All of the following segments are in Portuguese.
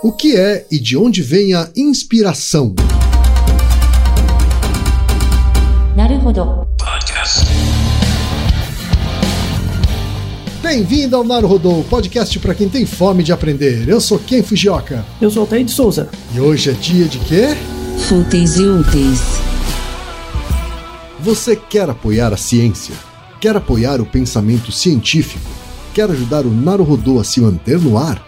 O que é e de onde vem a inspiração? Naruhodo. Bem-vindo ao Naruhodô, podcast para quem tem fome de aprender. Eu sou Ken Fujioka. Eu sou Altair de Souza. E hoje é dia de quê? Fúteis e úteis. Você quer apoiar a ciência? Quer apoiar o pensamento científico? Quer ajudar o Naruhodô a se manter no ar?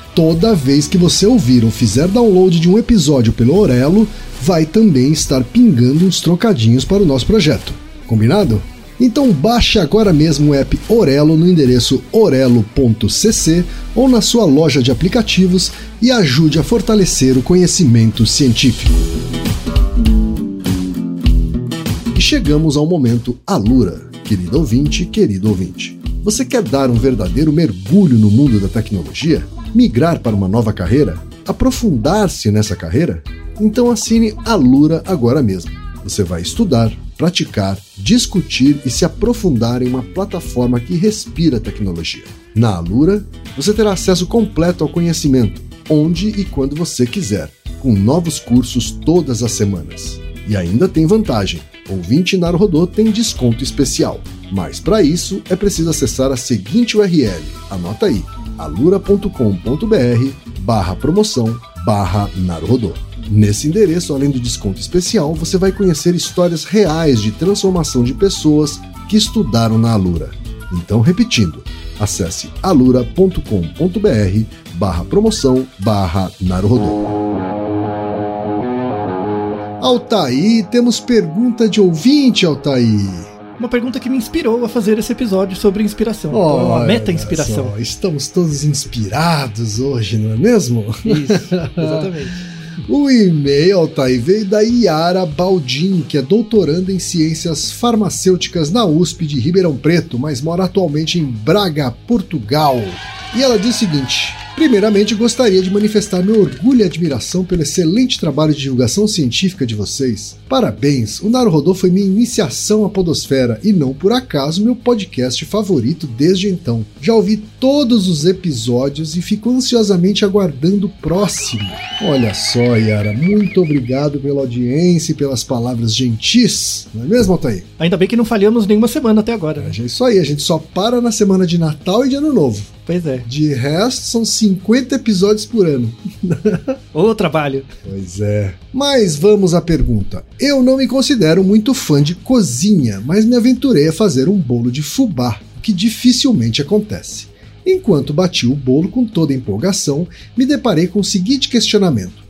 Toda vez que você ouvir ou fizer download de um episódio pelo Orelo, vai também estar pingando uns trocadinhos para o nosso projeto. Combinado? Então baixe agora mesmo o app Orelo no endereço orelo.cc ou na sua loja de aplicativos e ajude a fortalecer o conhecimento científico. E chegamos ao momento Alura, querido ouvinte, querido ouvinte. Você quer dar um verdadeiro mergulho no mundo da tecnologia? Migrar para uma nova carreira? Aprofundar-se nessa carreira? Então assine Alura agora mesmo. Você vai estudar, praticar, discutir e se aprofundar em uma plataforma que respira tecnologia. Na Alura, você terá acesso completo ao conhecimento, onde e quando você quiser, com novos cursos todas as semanas. E ainda tem vantagem: ouvinte Naruhodô tem desconto especial. Mas para isso é preciso acessar a seguinte URL. Anota aí: alura.com.br barra promoção barra Naruhodô. Nesse endereço, além do desconto especial, você vai conhecer histórias reais de transformação de pessoas que estudaram na Alura. Então, repetindo, acesse alura.com.br barra promoção barra Naruhodô. Altair, temos pergunta de ouvinte, Altair. Uma pergunta que me inspirou a fazer esse episódio sobre inspiração. Então, uma meta-inspiração. Estamos todos inspirados hoje, não é mesmo? Isso, exatamente. O e-mail, Altair, veio da Iara Baldin, que é doutoranda em ciências farmacêuticas na USP de Ribeirão Preto, mas mora atualmente em Braga, Portugal. E ela diz o seguinte: Primeiramente, gostaria de manifestar meu orgulho e admiração pelo excelente trabalho de divulgação científica de vocês. Parabéns! O Naruhodô foi minha iniciação à podosfera e não por acaso meu podcast favorito desde então. Já ouvi todos os episódios e fico ansiosamente aguardando o próximo. Olha só, Yara, muito obrigado pela audiência e pelas palavras gentis, não é mesmo, Altair? Ainda bem que não falhamos nenhuma semana até agora. né? É isso aí, a gente só para na semana de Natal e de Ano Novo. Pois é. De resto, são 50 episódios por ano. Ô trabalho. Pois é. Mas vamos à pergunta. Eu não me considero muito fã de cozinha, mas me aventurei a fazer um bolo de fubá, o que dificilmente acontece. Enquanto bati o bolo com toda empolgação, me deparei com o seguinte questionamento.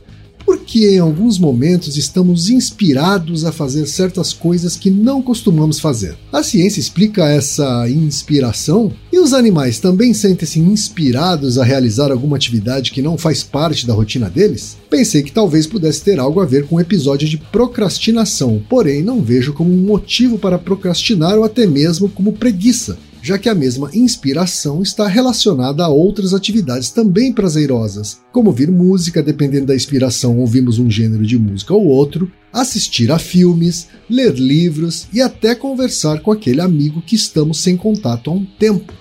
Por que em alguns momentos estamos inspirados a fazer certas coisas que não costumamos fazer? A ciência explica essa inspiração? E os animais também sentem-se inspirados a realizar alguma atividade que não faz parte da rotina deles? Pensei que talvez pudesse ter algo a ver com um episódio de procrastinação, porém não vejo como um motivo para procrastinar ou até mesmo como preguiça já que a mesma inspiração está relacionada a outras atividades também prazerosas, como ouvir música, dependendo da inspiração, ouvimos um gênero de música ou outro, assistir a filmes, ler livros e até conversar com aquele amigo que estamos sem contato há um tempo.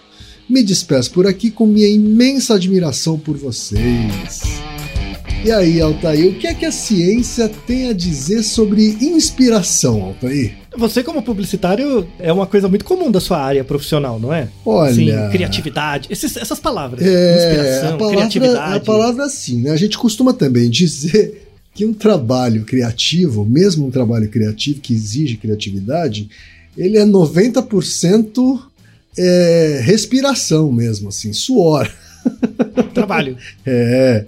Me despeço por aqui com minha imensa admiração por vocês. E aí, Altair, o que é que a ciência tem a dizer sobre inspiração, Altair? Você, como publicitário, é uma coisa muito comum da sua área profissional, não é? Olha- Sim, criatividade. Esses- essas palavras. É, Inspiração, a palavra, criatividade. a palavra assim, né? A gente costuma também dizer que um trabalho criativo, mesmo um trabalho criativo que exige criatividade, ele é 90% é, respiração mesmo, assim, suor. Trabalho. É.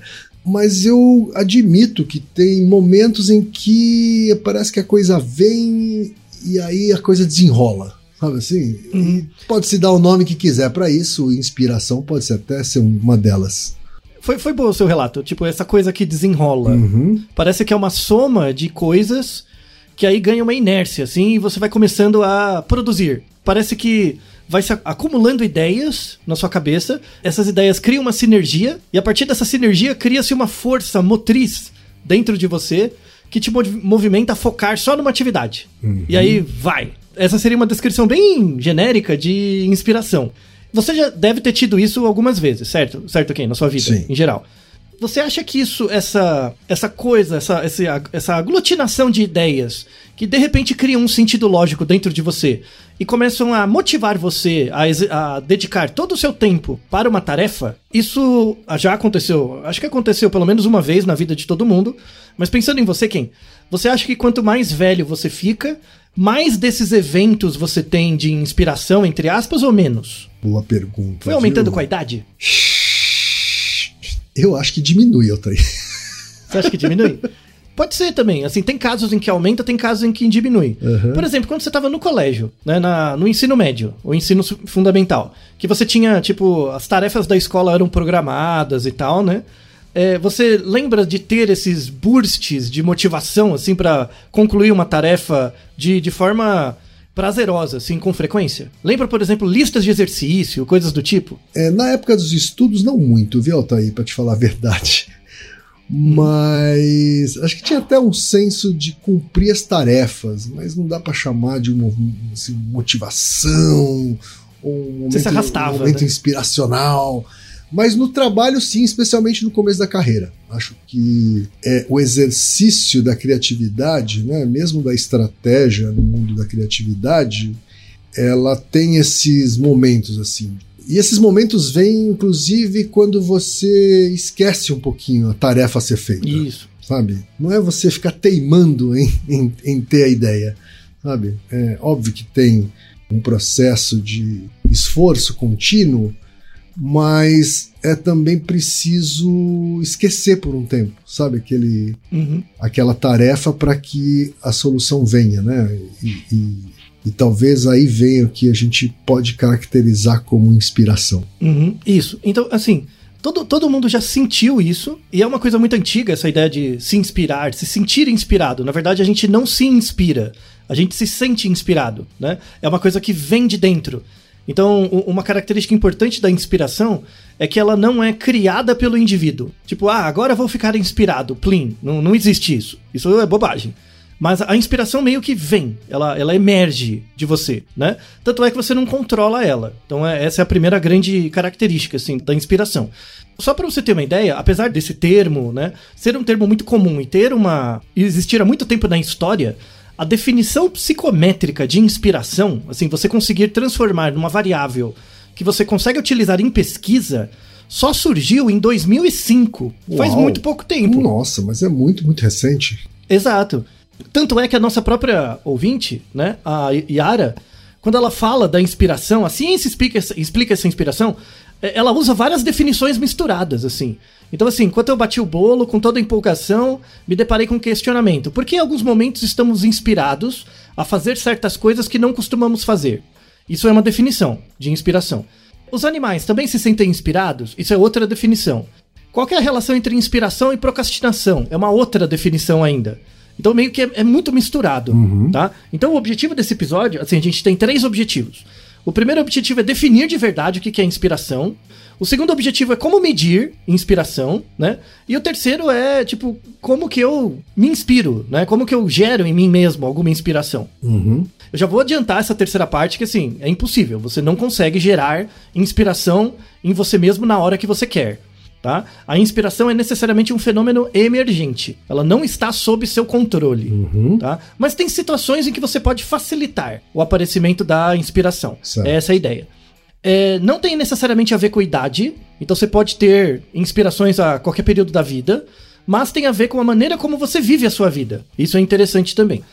Mas eu admito que tem momentos em que parece que a coisa vem e aí a coisa desenrola. Sabe assim? E pode-se dar o nome que quiser para isso, inspiração pode ser até ser uma delas. Foi, foi bom o seu relato. Tipo, essa coisa que desenrola. Uhum. Parece que é uma soma de coisas que aí ganha uma inércia, assim, e você vai começando a produzir. Parece que vai se acumulando ideias na sua cabeça, essas ideias criam uma sinergia, e a partir dessa sinergia cria-se uma força motriz dentro de você que te movi- movimenta a focar só numa atividade. E aí vai. Essa seria uma descrição bem genérica de inspiração. Você já deve ter tido isso algumas vezes, certo? Certo, quem? Na sua vida, Sim. em geral. Você acha que isso, essa, essa coisa, essa, essa, essa aglutinação de ideias que de repente criam um sentido lógico dentro de você e começam a motivar você a, a dedicar todo o seu tempo para uma tarefa, isso já aconteceu. Acho que aconteceu pelo menos uma vez na vida de todo mundo. Mas pensando em você, quem? Você acha que quanto mais velho você fica, mais desses eventos você tem de inspiração, entre aspas, ou menos? Boa pergunta. Foi aumentando viu? com a idade? Eu acho que diminui, Altair. Você acha que diminui? Pode ser também. Assim, tem casos em que aumenta, tem casos em que diminui. Uhum. Por exemplo, quando você estava no colégio, né, na- no ensino médio, ou ensino fundamental, que você tinha, tipo, as tarefas da escola eram programadas e tal, né? É, você lembra de ter esses bursts de motivação, assim, pra concluir uma tarefa de, de forma prazerosa, assim, com frequência? Lembra, por exemplo, listas de exercício, coisas do tipo? É, na época dos estudos, não muito, viu, Altair, pra te falar a verdade. Mas acho que tinha até um senso de cumprir as tarefas, mas não dá pra chamar de uma assim, motivação ou um momento, se arrastava, um momento né? inspiracional. Mas no trabalho, sim, especialmente no começo da carreira. Acho que é, o exercício da criatividade, né, mesmo da estratégia no mundo da criatividade, ela tem esses momentos assim. E esses momentos vêm, inclusive, quando você esquece um pouquinho a tarefa a ser feita. Isso. Sabe? Não é você ficar teimando em, em, em ter a ideia. Sabe? É óbvio que tem um processo de esforço contínuo, mas é também preciso esquecer por um tempo, sabe? Aquele, Uhum. aquela tarefa para que a solução venha, né? E, e- e talvez aí venha o que a gente pode caracterizar como inspiração. Uhum, isso. Então, assim, todo, todo mundo já sentiu isso, e é uma coisa muito antiga essa ideia de se inspirar, se sentir inspirado. Na verdade, a gente não se inspira, a gente se sente inspirado, né? É uma coisa que vem de dentro. Então, uma característica importante da inspiração é que ela não é criada pelo indivíduo. Tipo, ah, agora vou ficar inspirado, plim. Não, não existe isso. Isso é bobagem. Mas a inspiração meio que vem, ela, ela emerge de você, né? Tanto é que você não controla ela. Então é- essa é a primeira grande característica assim da inspiração. Só para você ter uma ideia, apesar desse termo, né, ser um termo muito comum e ter uma existir há muito tempo na história, a definição psicométrica de inspiração, assim, você conseguir transformar numa variável que você consegue utilizar em pesquisa, só surgiu em 2005. Faz Uau. muito pouco tempo. Nossa, mas é muito, muito recente. Exato. Tanto é que a nossa própria ouvinte, né, a Yara, quando ela fala da inspiração, a ciência explica, essa- explica essa inspiração, ela usa várias definições misturadas, assim. Então, assim, enquanto eu bati o bolo, com toda a empolgação, me deparei com um questionamento. Por que em alguns momentos estamos inspirados a fazer certas coisas que não costumamos fazer? Isso é uma definição de inspiração. Os animais também se sentem inspirados? Isso é outra definição. Qual é a relação entre inspiração e procrastinação? É uma outra definição ainda. Então meio que é, é muito misturado, tá? Então o objetivo desse episódio, assim, a gente tem três objetivos. O primeiro objetivo é definir de verdade o que é inspiração. O segundo objetivo é como medir inspiração, né? E o terceiro é, tipo, como que eu me inspiro, né? Como que eu gero em mim mesmo alguma inspiração. Uhum. Eu já vou adiantar essa terceira parte que assim, é impossível. Você não consegue gerar inspiração em você mesmo na hora que você quer. Tá? A inspiração é necessariamente um fenômeno emergente. Ela não está sob seu controle. Uhum. Tá? Mas tem situações em que você pode facilitar o aparecimento da inspiração. Certo. É essa a ideia. É, não tem necessariamente a ver com idade, então você pode ter inspirações a qualquer período da vida, mas tem a ver com a maneira como você vive a sua vida. Isso é interessante também.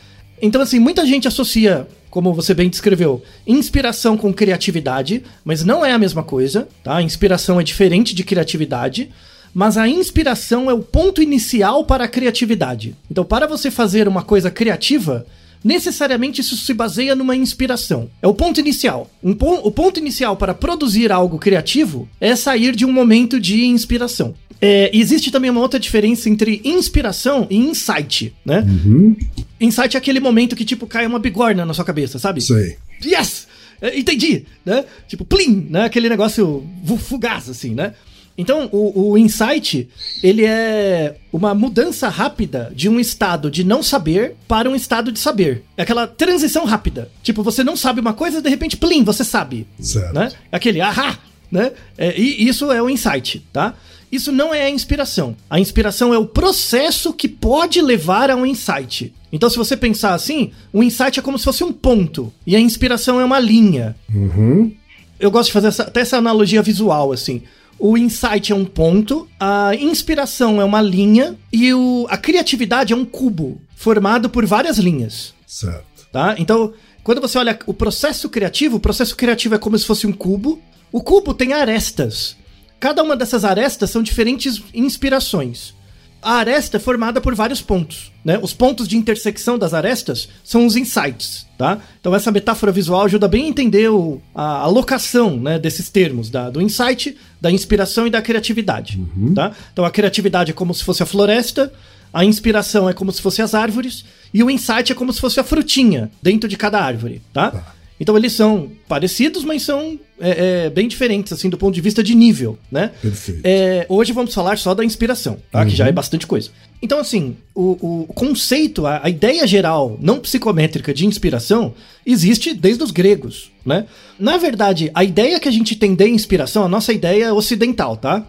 Então, assim, muita gente associa, como você bem descreveu, inspiração com criatividade, mas não é a mesma coisa, tá? Inspiração é diferente de criatividade, mas a inspiração é o ponto inicial para a criatividade. Então, para você fazer uma coisa criativa, necessariamente isso se baseia numa inspiração. É o ponto inicial. Um pon o ponto inicial para produzir algo criativo é sair de um momento de inspiração. É, existe também uma outra diferença entre inspiração e insight, né? Uhum. Insight é aquele momento que, tipo, cai uma bigorna na sua cabeça, sabe? Isso aí. Yes! É, Entendi, né? Tipo, plim, né? Aquele negócio fu- fugaz, assim, né? Então, o, o insight, ele é uma mudança rápida de um estado de não saber para um estado de saber. É aquela transição rápida. Tipo, você não sabe uma coisa, de repente, plim, você sabe. Certo. Né? Aquele ahá, né? É, e isso é o insight, tá? Isso não é a inspiração. A inspiração é o processo que pode levar a um insight. Então, se você pensar assim, o insight é como se fosse um ponto e a inspiração é uma linha. Uhum. Eu gosto de fazer essa- até essa analogia visual, assim. O insight é um ponto, a inspiração é uma linha e o, a criatividade é um cubo formado por várias linhas. Certo. Tá? Então, quando você olha o processo criativo, o processo criativo é como se fosse um cubo. O cubo tem arestas. Cada uma dessas arestas são diferentes inspirações. A aresta é formada por vários pontos, né? Os pontos de intersecção das arestas são os insights, tá? Então essa metáfora visual ajuda bem a entender o- a alocação, né, desses termos, da- do insight, da inspiração e da criatividade, tá? Então a criatividade é como se fosse a floresta, a inspiração é como se fosse as árvores e o insight é como se fosse a frutinha dentro de cada árvore, tá? Então eles são parecidos, mas são é, é, bem diferentes, assim, do ponto de vista de nível, né? Perfeito. É, hoje vamos falar só da inspiração, tá? Que já é bastante coisa. Então, assim, o, o conceito, a, a ideia geral não psicométrica de inspiração existe desde os gregos, né? Na verdade, a ideia que a gente tem de inspiração, a nossa ideia é ocidental, tá?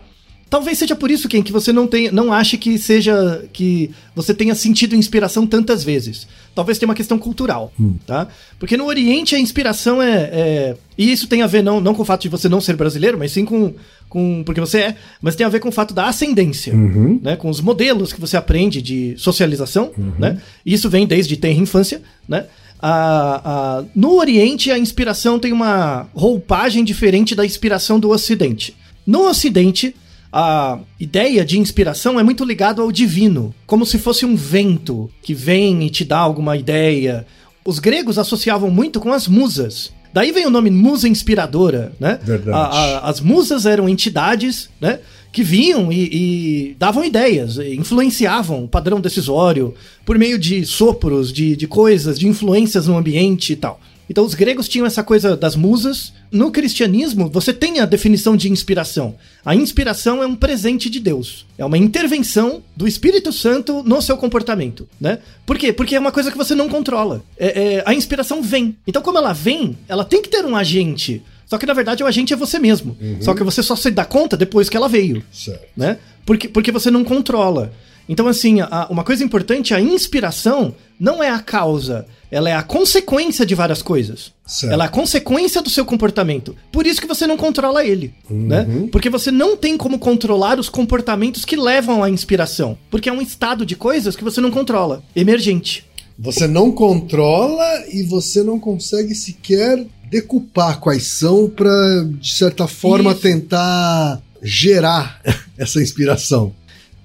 Talvez seja por isso, Ken, que você não, tem, não ache que seja. que você tenha sentido inspiração tantas vezes. Talvez tenha uma questão cultural, tá? Porque no Oriente a inspiração é, é- E isso tem a ver não, não com o fato de você não ser brasileiro, mas sim com. com porque você é. Mas tem a ver com o fato da ascendência, né? Com os modelos que você aprende de socialização, né? E isso vem desde ter infância, né? A- a- no Oriente, a inspiração tem uma roupagem diferente da inspiração do Ocidente. No Ocidente, a ideia de inspiração é muito ligado ao divino, como se fosse um vento que vem e te dá alguma ideia. Os gregos associavam muito com as musas. Daí vem o nome musa inspiradora, né? Verdade. A- a- as musas eram entidades, né? Que vinham e, e davam ideias, influenciavam o padrão decisório por meio de sopros, de, de coisas, de influências no ambiente e tal. Então os gregos tinham essa coisa das musas. No cristianismo, você tem a definição de inspiração. A inspiração é um presente de Deus. É uma intervenção do Espírito Santo no seu comportamento, né? Por quê? Porque é uma coisa que você não controla. É- é- a inspiração vem. Então, como ela vem, ela tem que ter um agente. Só que na verdade o agente é você mesmo. Só que você só se dá conta depois que ela veio Certo. né? Porque, porque você não controla. Então, assim, a- uma coisa importante, a inspiração não é a causa, ela é a consequência de várias coisas. Certo. Ela é a consequência do seu comportamento. Por isso que você não controla ele, né? Porque você não tem como controlar os comportamentos que levam à inspiração. Porque é um estado de coisas que você não controla, emergente. Você não controla e você não consegue sequer decupar quais são para, de certa forma, Isso. tentar gerar essa inspiração.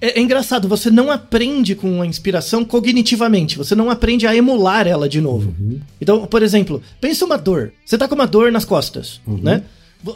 É, é engraçado, você não aprende com a inspiração cognitivamente, você não aprende a emular ela de novo. Então, por exemplo, pensa uma dor. Você tá com uma dor nas costas, né?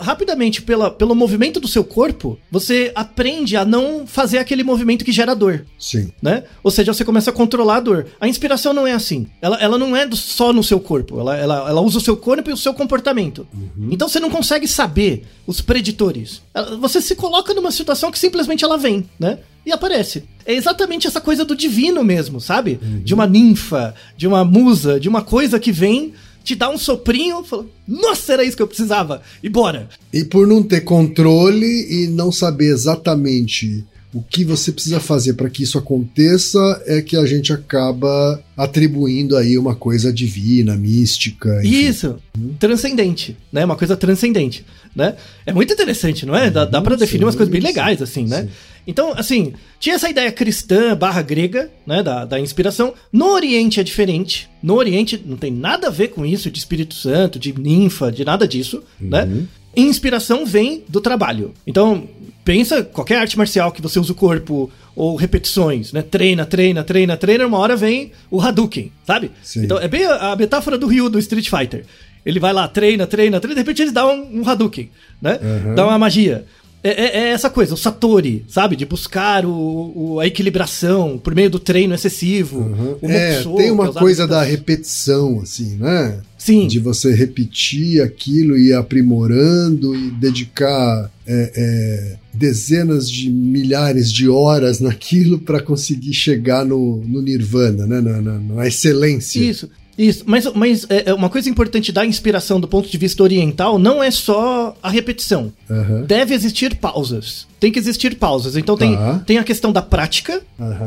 Rapidamente, pela, pelo movimento do seu corpo, você aprende a não fazer aquele movimento que gera dor. Sim. Né? Ou seja, você começa a controlar a dor. A inspiração não é assim. Ela, ela não é só no seu corpo. Ela, ela, ela usa o seu corpo e o seu comportamento. Então você não consegue saber os preditores. Você se coloca numa situação que simplesmente ela vem, né? E aparece. É exatamente essa coisa do divino mesmo, sabe? De uma ninfa, de uma musa, de uma coisa que vem, te dá um soprinho, fala, nossa, era isso que eu precisava. E bora. E por não ter controle e não saber exatamente o que você precisa fazer para que isso aconteça, é que a gente acaba atribuindo aí uma coisa divina, mística. enfim. Isso, transcendente, né? Uma coisa transcendente, né? É muito interessante, não é? Dá, dá para definir sim, umas coisas bem legais, assim, né? sim. Então, assim, tinha essa ideia cristã barra grega, né? Da, da inspiração. No Oriente é diferente. No Oriente não tem nada a ver com isso de Espírito Santo, de ninfa, de nada disso, né? inspiração vem do trabalho. Então, pensa qualquer arte marcial que você usa o corpo ou repetições, né? Treina, treina, treina, treina, uma hora vem o Hadouken, sabe? Sim. Então, é bem a, a metáfora do Ryu do Street Fighter. Ele vai lá, treina, treina, treina, de repente ele dá um, um Hadouken, né? Dá uma magia. É, é- é essa coisa, o Satori, sabe? De buscar o, o- a equilibração por meio do treino excessivo. O É, tem uma é coisa da repetição, assim, né? Sim. De você repetir aquilo e ir aprimorando e dedicar é, é, dezenas de milhares de horas naquilo para conseguir chegar no, no nirvana, né? Na, na- na excelência. Isso, isso. Mas, mas é, é uma coisa importante da inspiração do ponto de vista oriental não é só a repetição. Aham. Deve existir pausas. Tem que existir pausas. Então tem, tem a questão da prática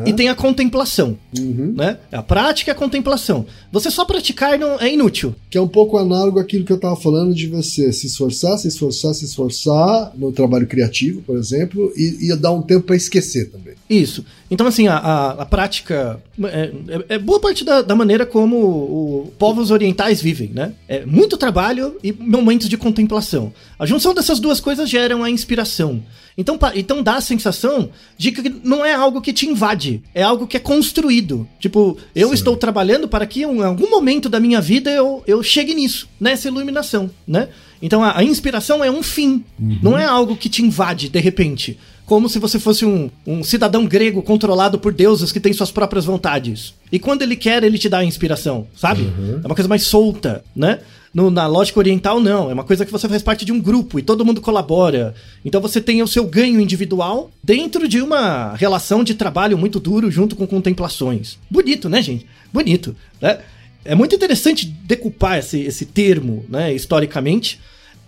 e tem a contemplação. Uhum. Né? A prática e a contemplação. Você só praticar não é inútil. Que é um pouco análogo àquilo que eu estava falando de você se esforçar, se esforçar, se esforçar no trabalho criativo, por exemplo, e, e dar um tempo para esquecer também. Isso. Então, assim, a, a, a prática é, é- é boa parte da, da maneira como o, povos orientais vivem, né? É muito trabalho e momentos de contemplação. A junção dessas duas coisas geram a inspiração. Então, então dá a sensação de que não é algo que te invade, é algo que é construído. Tipo, eu estou trabalhando para que em algum momento da minha vida eu, eu chegue nisso, nessa iluminação, né? Então a, a inspiração é um fim, não é algo que te invade de repente. Como se você fosse um, um cidadão grego controlado por deuses que tem suas próprias vontades. E quando ele quer, ele te dá a inspiração, sabe? É uma coisa mais solta, né? No- na lógica oriental, não. É uma coisa que você faz parte de um grupo e todo mundo colabora. Então você tem o seu ganho individual dentro de uma relação de trabalho muito duro junto com contemplações. Bonito, né, gente? Bonito, né? É muito interessante decupar esse, esse termo, né, historicamente.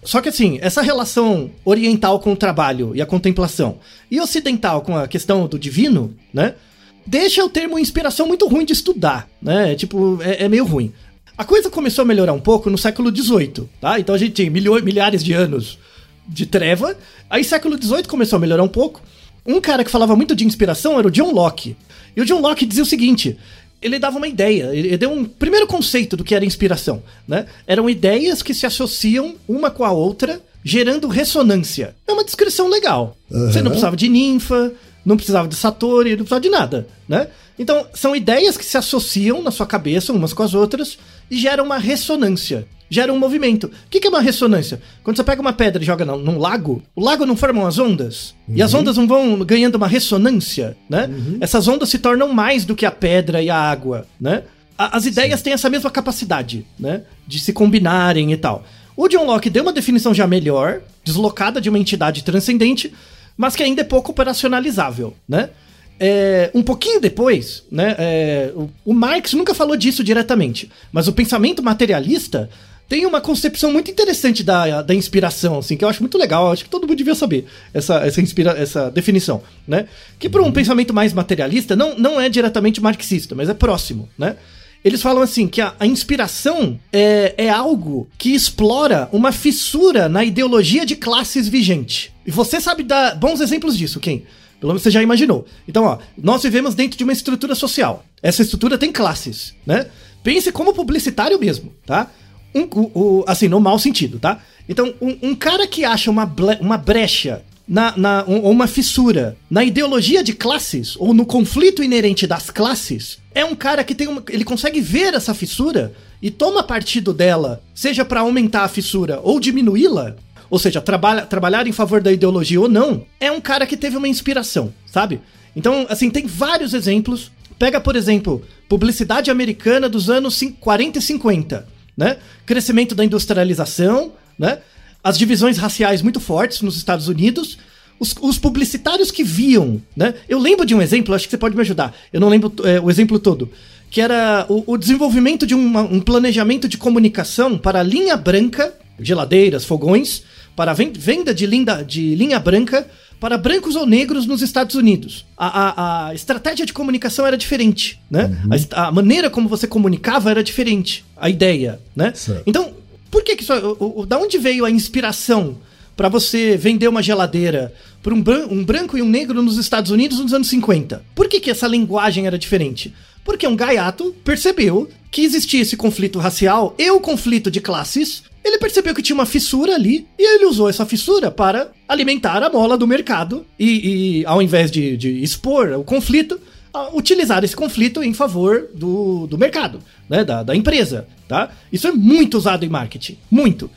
Só que assim, essa relação oriental com o trabalho e a contemplação e ocidental com a questão do divino, né? Deixa o termo inspiração muito ruim de estudar, né? Tipo, é, é meio ruim. A coisa começou a melhorar um pouco no século XVIII, tá? Então a gente tem milhares de anos de treva. Aí século XVIII começou a melhorar um pouco. Um cara que falava muito de inspiração era o John Locke. E o John Locke dizia o seguinte: ele dava uma ideia, ele deu um primeiro conceito do que era inspiração, né? Eram ideias que se associam uma com a outra, gerando ressonância. É uma descrição legal. Você não precisava de ninfa, não precisava de Satori, não precisava de nada, né? Então, são ideias que se associam na sua cabeça umas com as outras e geram uma ressonância. Gera um movimento. O que que é uma ressonância? Quando você pega uma pedra e joga num, num lago, o lago não forma as ondas? E as ondas não vão ganhando uma ressonância, né? Essas ondas se tornam mais do que a pedra e a água, né? A- As ideias têm essa mesma capacidade, né? De se combinarem e tal. O John Locke deu uma definição já melhor, deslocada de uma entidade transcendente, mas que ainda é pouco operacionalizável, né? É, um pouquinho depois, né, é, o, o Marx nunca falou disso diretamente, mas o pensamento materialista tem uma concepção muito interessante da, da inspiração, assim, que eu acho muito legal, acho que todo mundo devia saber essa, essa, inspira, essa definição, né? Que para um pensamento mais materialista não, não é diretamente marxista, mas é próximo, né? Eles falam assim que a, a inspiração é, é algo que explora uma fissura na ideologia de classes vigente. E você sabe dar bons exemplos disso, quem? Pelo menos você já imaginou. Então, ó, nós vivemos dentro de uma estrutura social. Essa estrutura tem classes, né? Pense como publicitário mesmo, tá? Um, o- o- assim, no mau sentido, tá? Então, um, um cara que acha uma, uma brecha na, na, um- uma fissura na ideologia de classes ou no conflito inerente das classes é um cara que tem uma, ele consegue ver essa fissura e toma partido dela, seja para aumentar a fissura ou diminuí-la, ou seja, trabalha, trabalhar em favor da ideologia ou não, é um cara que teve uma inspiração, sabe? Então, assim, tem vários exemplos. Pega, por exemplo, publicidade americana dos anos cin- 40 e 50, né? Crescimento da industrialização, né? As divisões raciais muito fortes nos Estados Unidos. Os, os publicitários que viam, né? Eu lembro de um exemplo, acho que você pode me ajudar. Eu não lembro é, o exemplo todo. Que era o, o desenvolvimento de uma- um planejamento de comunicação para linha branca, geladeiras, fogões, para ven- venda de, linda, de linha branca para brancos ou negros nos Estados Unidos. A, a- a estratégia de comunicação era diferente, né? A est- A, maneira como você comunicava era diferente. A ideia, né? Certo. Então, por que que isso... O, o- da onde veio a inspiração para você vender uma geladeira para um, um branco e um negro nos Estados Unidos nos anos 50? Por que que essa linguagem era diferente? Porque um gaiato percebeu que existia esse conflito racial e o conflito de classes ele percebeu que tinha uma fissura ali e ele usou essa fissura para alimentar a mola do mercado e, e ao invés de, de expor o conflito, utilizar esse conflito em favor do, do mercado, né, da, da empresa, tá? Isso é muito usado em marketing, muito.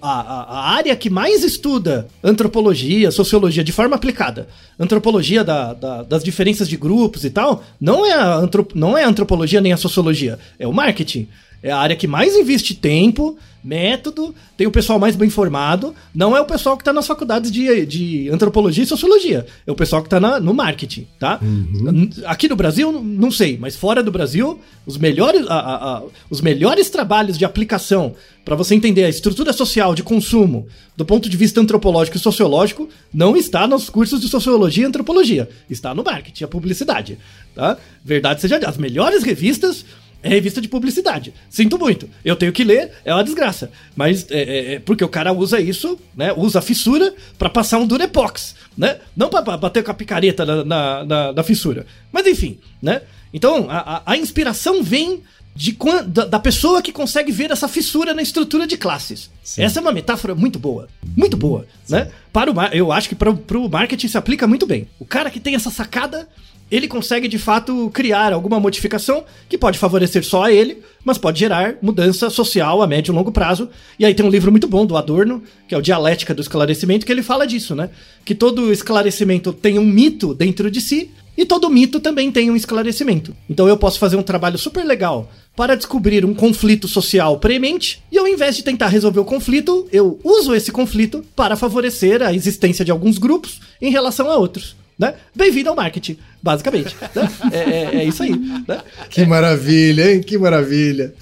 A, a, área que mais estuda antropologia, sociologia de forma aplicada, antropologia da, da, das diferenças de grupos e tal, não é, a antrop, não é a antropologia nem a sociologia, é o marketing. É a área que mais investe tempo, método, tem o pessoal mais bem formado. Não é o pessoal que está nas faculdades de, de antropologia e sociologia. É o pessoal que está no marketing, tá? Uhum. Aqui no Brasil, não sei, mas fora do Brasil, os melhores, a, a, a, os melhores trabalhos de aplicação para você entender a estrutura social de consumo do ponto de vista antropológico e sociológico não está nos cursos de sociologia e antropologia. Está no marketing, a publicidade, tá? Verdade seja as melhores revistas é revista de publicidade. Sinto muito. Eu tenho que ler, é uma desgraça. Mas é, é, é porque o cara usa isso, né? Usa a fissura para passar um Durepox, né? Não para bater com a picareta na, na, na, na, fissura. Mas enfim, né? Então, a, a, a inspiração vem de, da, da, pessoa que consegue ver essa fissura na estrutura de classes. Sim. Essa é uma metáfora muito boa. Muito boa, Sim. né? Para o, eu acho que para o marketing se aplica muito bem. O cara que tem essa sacada ele consegue de fato criar alguma modificação que pode favorecer só a ele, mas pode gerar mudança social a médio e longo prazo. E aí tem um livro muito bom do Adorno, que é o Dialética do Esclarecimento, que ele fala disso, né? Que todo esclarecimento tem um mito dentro de si e todo mito também tem um esclarecimento. Então eu posso fazer um trabalho super legal para descobrir um conflito social premente, e ao invés de tentar resolver o conflito, eu uso esse conflito para favorecer a existência de alguns grupos em relação a outros. Né? Bem-vindo ao marketing, basicamente. Né? É, é, é, isso aí. Né? Que maravilha, hein? Que maravilha.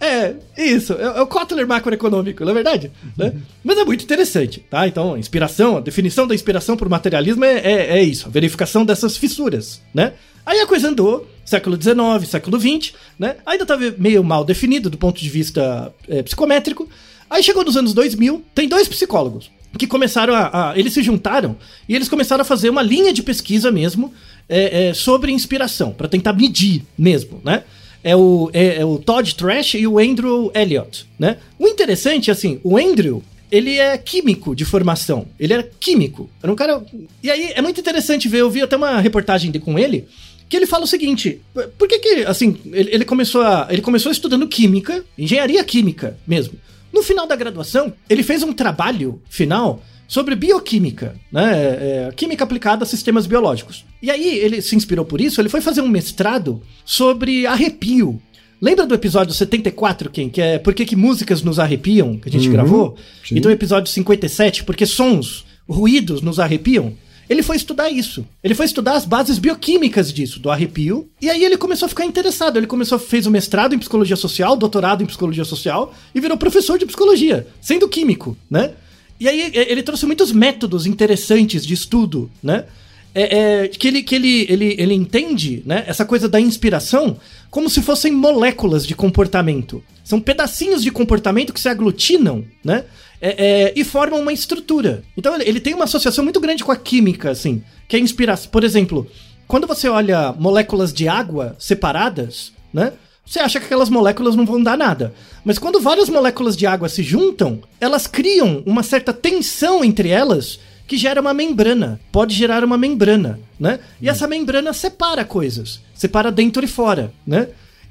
É, isso. É, é o Kotler macroeconômico, não é verdade? Né? Mas é muito interessante, tá? Então, inspiração, a definição da inspiração por materialismo é, é, é isso, a verificação dessas fissuras, né? Aí a coisa andou, século XIX, século XX, né? Ainda estava meio mal definido do ponto de vista é, psicométrico. Aí chegou nos anos 2000, tem dois psicólogos, que começaram a, a, Eles se juntaram e eles começaram a fazer uma linha de pesquisa mesmo é, é, sobre inspiração, para tentar medir mesmo, né? É o, é, é, o Todd Trash e o Andrew Elliott, né? O interessante, assim, o Andrew, ele é químico de formação. Ele era químico. Era um cara. E aí é muito interessante ver, eu vi até uma reportagem de, com ele, que ele fala o seguinte: por que que, assim, ele, ele, começou a. Ele começou estudando química, engenharia química mesmo. No final da graduação, ele fez um trabalho final sobre bioquímica, né? É, é, química aplicada a sistemas biológicos. E aí ele se inspirou por isso, ele foi fazer um mestrado sobre arrepio. Lembra do episódio 74, quem? Que é Por que, que músicas nos arrepiam, que a gente uhum, gravou? Sim. Então, episódio 57, Porque sons, ruídos nos arrepiam? Ele foi estudar isso. Ele foi estudar as bases bioquímicas disso, do arrepio. E aí ele começou a ficar interessado. Ele começou, fez o um mestrado em psicologia social, doutorado em psicologia social e virou professor de psicologia, sendo químico, né? E aí ele trouxe muitos métodos interessantes de estudo, né? É, é, que ele, que ele, ele, ele entende né, essa coisa da inspiração como se fossem moléculas de comportamento. São pedacinhos de comportamento que se aglutinam, né? É, é, e formam uma estrutura. Então ele, ele tem uma associação muito grande com a química, assim, que é inspiração. Por exemplo, quando você olha moléculas de água separadas, né? Você acha que aquelas moléculas não vão dar nada. Mas quando várias moléculas de água se juntam, elas criam uma certa tensão entre elas que gera uma membrana. Pode gerar uma membrana, né? E essa membrana separa coisas. Separa dentro e fora, né?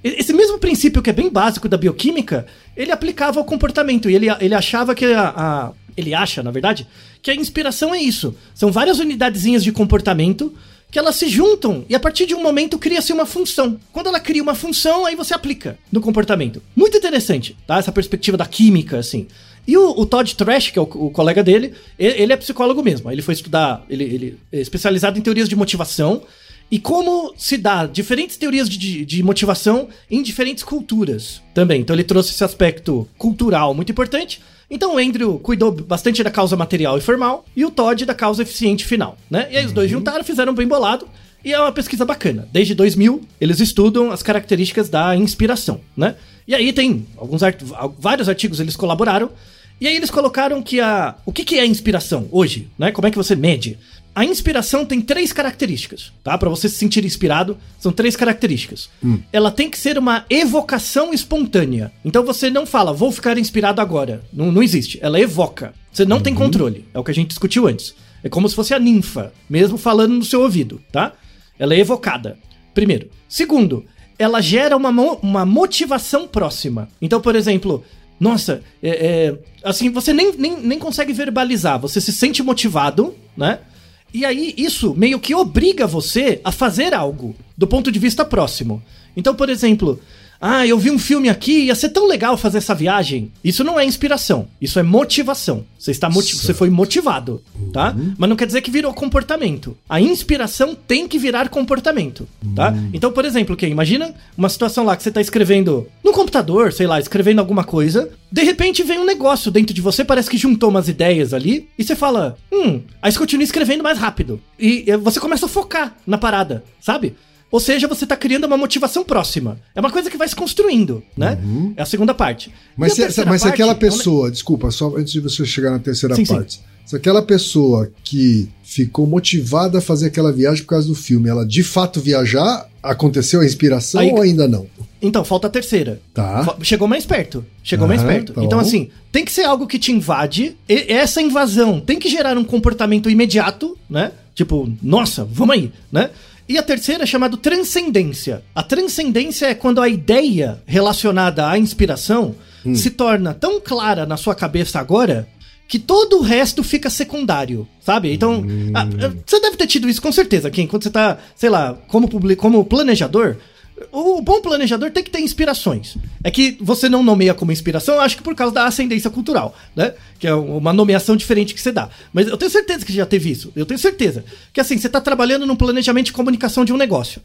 Esse mesmo princípio que é bem básico da bioquímica, ele aplicava ao comportamento. E ele, ele achava que a, a ele acha, na verdade, que a inspiração é isso. São várias unidadezinhas de comportamento que elas se juntam e a partir de um momento cria-se uma função. Quando ela cria uma função, aí você aplica no comportamento. Muito interessante, tá? Essa perspectiva da química, assim. E o, o Todd Trash, que é o, o, colega dele, ele, ele é psicólogo mesmo. Ele foi estudar, ele, ele é especializado em teorias de motivação e como se dá diferentes teorias de, de, motivação em diferentes culturas também. Então ele trouxe esse aspecto cultural muito importante. Então o Andrew cuidou bastante da causa material e formal e o Todd da causa eficiente final, né? E aí os dois uhum. juntaram, fizeram bem bolado e é uma pesquisa bacana. Desde 2000 eles estudam as características da inspiração, né? E aí tem alguns art vários artigos eles colaboraram e aí eles colocaram que a o que, que é inspiração hoje, né? Como é que você mede? A inspiração tem três características, tá? Para você se sentir inspirado, são três características. Ela tem que ser uma evocação espontânea. Então você não fala, vou ficar inspirado agora. Não, não existe. Ela evoca. Você não tem controle. É o que a gente discutiu antes. É como se fosse a ninfa, mesmo falando no seu ouvido, tá? Ela é evocada. Primeiro. Segundo, ela gera uma, mo- uma motivação próxima. Então, por exemplo, nossa, é, é, assim, você nem, nem, nem consegue verbalizar, você se sente motivado, né? E aí, isso meio que obriga você a fazer algo do ponto de vista próximo. Então, por exemplo, ah, eu vi um filme aqui, ia ser tão legal fazer essa viagem. Isso não é inspiração, isso é motivação. Você está você foi motivado, tá? Mas não quer dizer que virou comportamento. A inspiração tem que virar comportamento, tá? Então, por exemplo, que imagina uma situação lá que você está escrevendo no computador, sei lá, escrevendo alguma coisa, de repente vem um negócio dentro de você, parece que juntou umas ideias ali, e você fala, hum, aí você continua escrevendo mais rápido. E você começa a focar na parada, sabe? Ou seja, você tá criando uma motivação próxima. É uma coisa que vai se construindo, né? É a segunda parte. Mas, se, mas se parte aquela é pessoa, desculpa, só antes de você chegar na terceira Sim, sim. parte. Se aquela pessoa que ficou motivada a fazer aquela viagem por causa do filme, ela de fato viajar, aconteceu a inspiração Aí- ou ainda não? Então, falta a terceira. Tá. Chegou mais perto. Chegou mais Aham, perto. tá então, bom. assim, tem que ser algo que te invade. E essa invasão tem que gerar um comportamento imediato, né? Tipo, nossa, vamos aí, né? E a terceira é chamada transcendência. A transcendência é quando a ideia relacionada à inspiração Hum. se torna tão clara na sua cabeça agora que todo o resto fica secundário, sabe? Então, Hum. ah, ah, você deve ter tido isso com certeza, Kim. Quando você tá, sei lá, como, publi- como planejador, o bom planejador tem que ter inspirações. É que você não nomeia como inspiração, acho que por causa da ascendência cultural, né? Que é uma nomeação diferente que você dá. Mas eu tenho certeza que já teve isso. Eu tenho certeza. Que assim, você tá trabalhando num planejamento de comunicação de um negócio.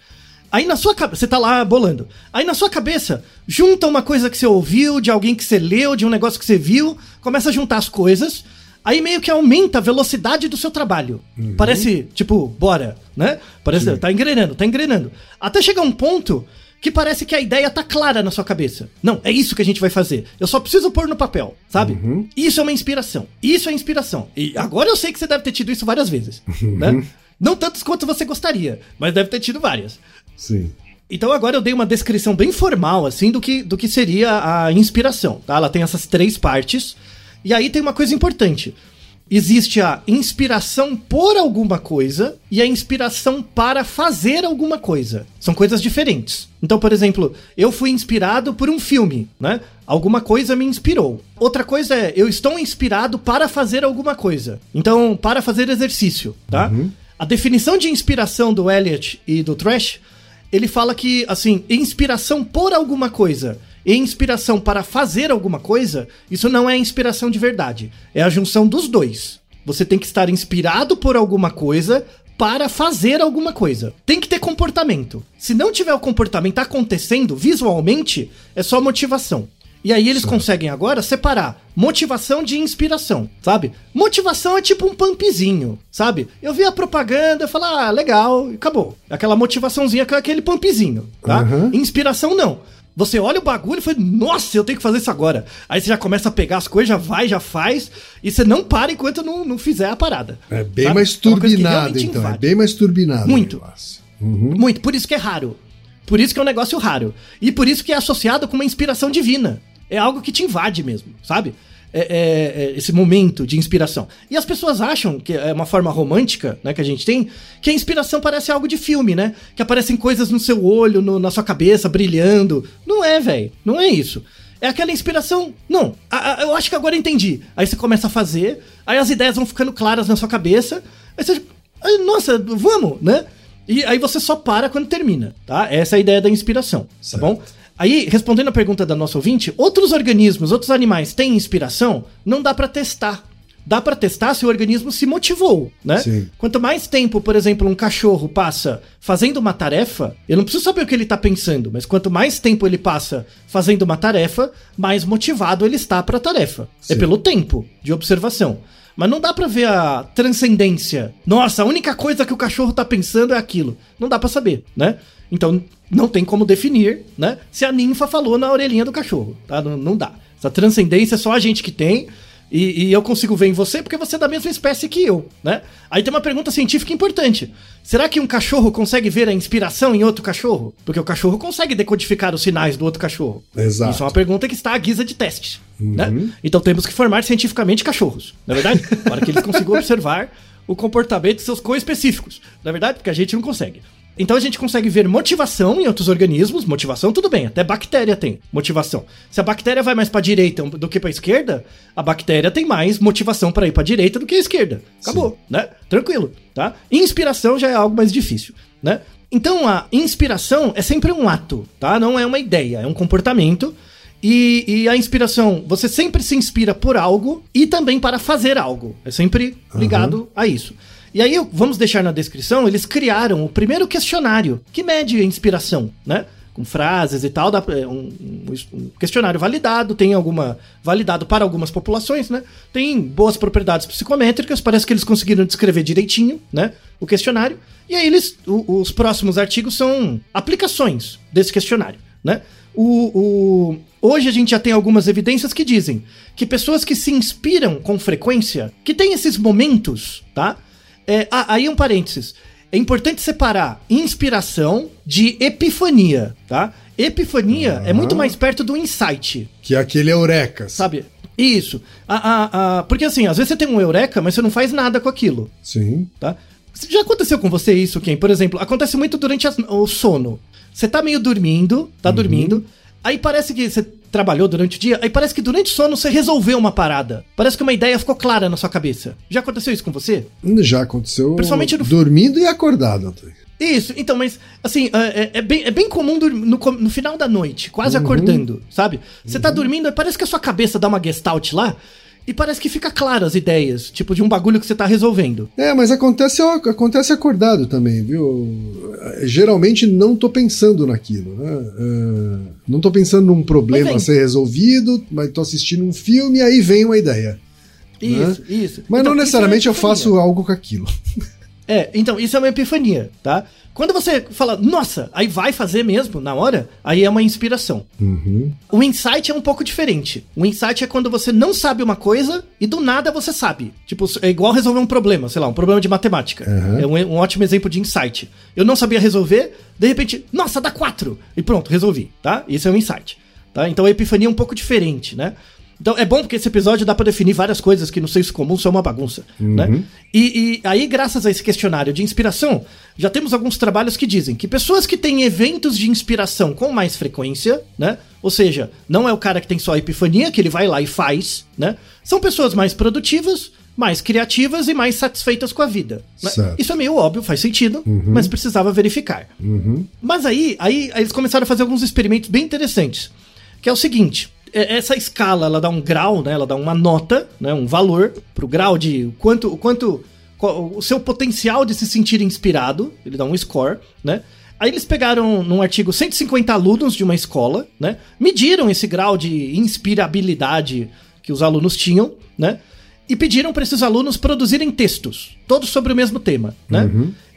Aí na sua cabeça, você tá lá bolando. Aí na sua cabeça, junta uma coisa que você ouviu, de alguém que você leu, de um negócio que você viu, começa a juntar as coisas. Aí meio que aumenta a velocidade do seu trabalho. Parece, tipo, bora, né? Parece, tá engrenando, tá engrenando. Até chegar um ponto que parece que a ideia tá clara na sua cabeça. Não, é isso que a gente vai fazer. Eu só preciso pôr no papel, sabe? Isso é uma inspiração. Isso é inspiração. E agora eu sei que você deve ter tido isso várias vezes, né? Não tantas quanto você gostaria, mas deve ter tido várias. Sim. Então agora eu dei uma descrição bem formal, assim, do que, do que seria a inspiração, tá? Ela tem essas três partes. E aí tem uma coisa importante. Existe a inspiração por alguma coisa e a inspiração para fazer alguma coisa. São coisas diferentes. Então, por exemplo, eu fui inspirado por um filme, né? Alguma coisa me inspirou. Outra coisa é, eu estou inspirado para fazer alguma coisa. Então, para fazer exercício, tá? A definição de inspiração do Elliot e do Trash ele fala que, assim, inspiração por alguma coisa e inspiração para fazer alguma coisa, isso não é inspiração de verdade. É a junção dos dois. Você tem que estar inspirado por alguma coisa para fazer alguma coisa. Tem que ter comportamento. Se não tiver o comportamento acontecendo visualmente, é só motivação. E aí eles conseguem agora separar motivação de inspiração, sabe? Motivação é tipo um pumpzinho, sabe? Eu vi a propaganda, eu falo, ah, legal, acabou. Aquela motivaçãozinha com aquele pumpzinho, tá? Uhum. Inspiração não. Você olha o bagulho e fala, nossa, eu tenho que fazer isso agora. Aí você já começa a pegar as coisas, já vai, já faz, e você não para enquanto não, não fizer a parada. É bem sabe? mais É turbinado, então. É invade. bem mais turbinado. Muito. Uhum. Muito, por isso que é raro. Por isso que é um negócio raro. E por isso que é associado com uma inspiração divina. É algo que te invade mesmo, sabe? É, é- é esse momento de inspiração. E as pessoas acham que é uma forma romântica, né, que a gente tem, que a inspiração parece algo de filme, né? Que aparecem coisas no seu olho, no- na sua cabeça, brilhando. Não é, velho. Não é isso. É aquela inspiração. Não, a- a- eu acho que agora eu entendi. Aí você começa a fazer, aí as ideias vão ficando claras na sua cabeça, aí você. aí, nossa, vamos, né? E aí você só para quando termina, tá? Essa é a ideia da inspiração, Certo. tá bom? Aí, respondendo a pergunta da nossa ouvinte, outros organismos, outros animais têm inspiração? Não dá pra testar. Dá pra testar se o organismo se motivou, né? Sim. Quanto mais tempo, por exemplo, um cachorro passa fazendo uma tarefa, eu não preciso saber o que ele tá pensando, mas quanto mais tempo ele passa fazendo uma tarefa, mais motivado ele está pra tarefa. É Sim. pelo tempo de observação. Mas não dá pra ver a transcendência. Nossa, a única coisa que o cachorro tá pensando é aquilo. Não dá pra saber, né? Então não tem como definir, né? Se a ninfa falou na orelhinha do cachorro, tá? Não, não dá. Essa transcendência é só a gente que tem. E, e eu consigo ver em você porque você é da mesma espécie que eu, né? Aí tem uma pergunta científica importante. Será que um cachorro consegue ver a inspiração em outro cachorro? Porque o cachorro consegue decodificar os sinais do outro cachorro. Exato. Isso é uma pergunta que está à guisa de teste, Uhum. né? Então temos que formar cientificamente cachorros, na é verdade? Para que eles consigam observar o comportamento de seus co-específicos, na é verdade? Porque a gente não consegue. Então a gente consegue ver motivação em outros organismos. Motivação, tudo bem, até bactéria tem motivação. Se a bactéria vai mais para direita do que para esquerda, a bactéria tem mais motivação para ir para direita do que a esquerda. Acabou, né? Tranquilo, tá? Inspiração já é algo mais difícil, né? Então a inspiração é sempre um ato, tá? Não é uma ideia, é um comportamento. E, e a inspiração, você sempre se inspira por algo e também para fazer algo. É sempre ligado a isso. E aí, vamos deixar na descrição, eles criaram o primeiro questionário que mede a inspiração, né? Com frases e tal, um, um- um questionário validado, tem alguma. validado para algumas populações, né? Tem boas propriedades psicométricas, parece que eles conseguiram descrever direitinho, né? O questionário. E aí eles. o- os próximos artigos são aplicações desse questionário, né? O, o- hoje a gente já tem algumas evidências que dizem que pessoas que se inspiram com frequência, que têm esses momentos, tá? É, ah, aí um parênteses. É importante separar inspiração de epifania, tá? Epifania é muito mais perto do insight, Que é aquele eureka. sabe? Isso. A, a, a- porque assim, às vezes você tem um eureka, mas você não faz nada com aquilo Sim. tá? Já aconteceu com você isso, Ken? Por exemplo, acontece muito durante as- o sono. Você tá meio dormindo, tá dormindo, aí parece que você trabalhou durante o dia, aí parece que durante o sono você resolveu uma parada. Parece que uma ideia ficou clara na sua cabeça. Já aconteceu isso com você? Já aconteceu. Principalmente no- dormindo e acordado, Antônio. Isso, então, mas assim, é, é- é bem, é bem comum no, no final da noite, quase acordando, sabe? Você tá dormindo, aí parece que a sua cabeça dá uma gestalt lá e parece que fica claro as ideias, tipo de um bagulho que você tá resolvendo. É, mas acontece, acontece acordado também, viu? Geralmente não tô pensando naquilo, né? É, não tô pensando num problema a ser resolvido, mas tô assistindo um filme e aí vem uma ideia. Isso, isso. Mas Então, não isso necessariamente é eu faço algo com aquilo. É, então, isso é uma epifania, tá? Quando você fala, nossa, aí vai fazer mesmo, na hora, aí é uma inspiração. Uhum. O insight é um pouco diferente. O insight é quando você não sabe uma coisa e do nada você sabe. Tipo, é igual resolver um problema, sei lá, um problema de matemática. Uhum. É um, um ótimo exemplo de insight. Eu não sabia resolver, de repente, nossa, dá quatro! E pronto, resolvi, tá? Isso é um insight. Tá? Então a epifania é um pouco diferente, né? Então é bom porque esse episódio dá pra definir várias coisas que no senso comum são uma bagunça, né? E, e aí, graças a esse questionário de inspiração, já temos alguns trabalhos que dizem que pessoas que têm eventos de inspiração com mais frequência, né? Ou seja, não é o cara que tem só a epifania, que ele vai lá e faz, né? São pessoas mais produtivas, mais criativas e mais satisfeitas com a vida. né? Certo. Isso é meio óbvio, faz sentido, mas precisava verificar. Mas aí, aí, eles começaram a fazer alguns experimentos bem interessantes. Que é o seguinte: essa escala ela dá um grau, né? Ela dá uma nota, né? Um valor pro grau de quanto, o quanto. o seu potencial de se sentir inspirado. Ele dá um score, né? Aí eles pegaram num artigo 150 alunos de uma escola, né? Mediram esse grau de inspirabilidade que os alunos tinham, né? E pediram para esses alunos produzirem textos, todos sobre o mesmo tema, né?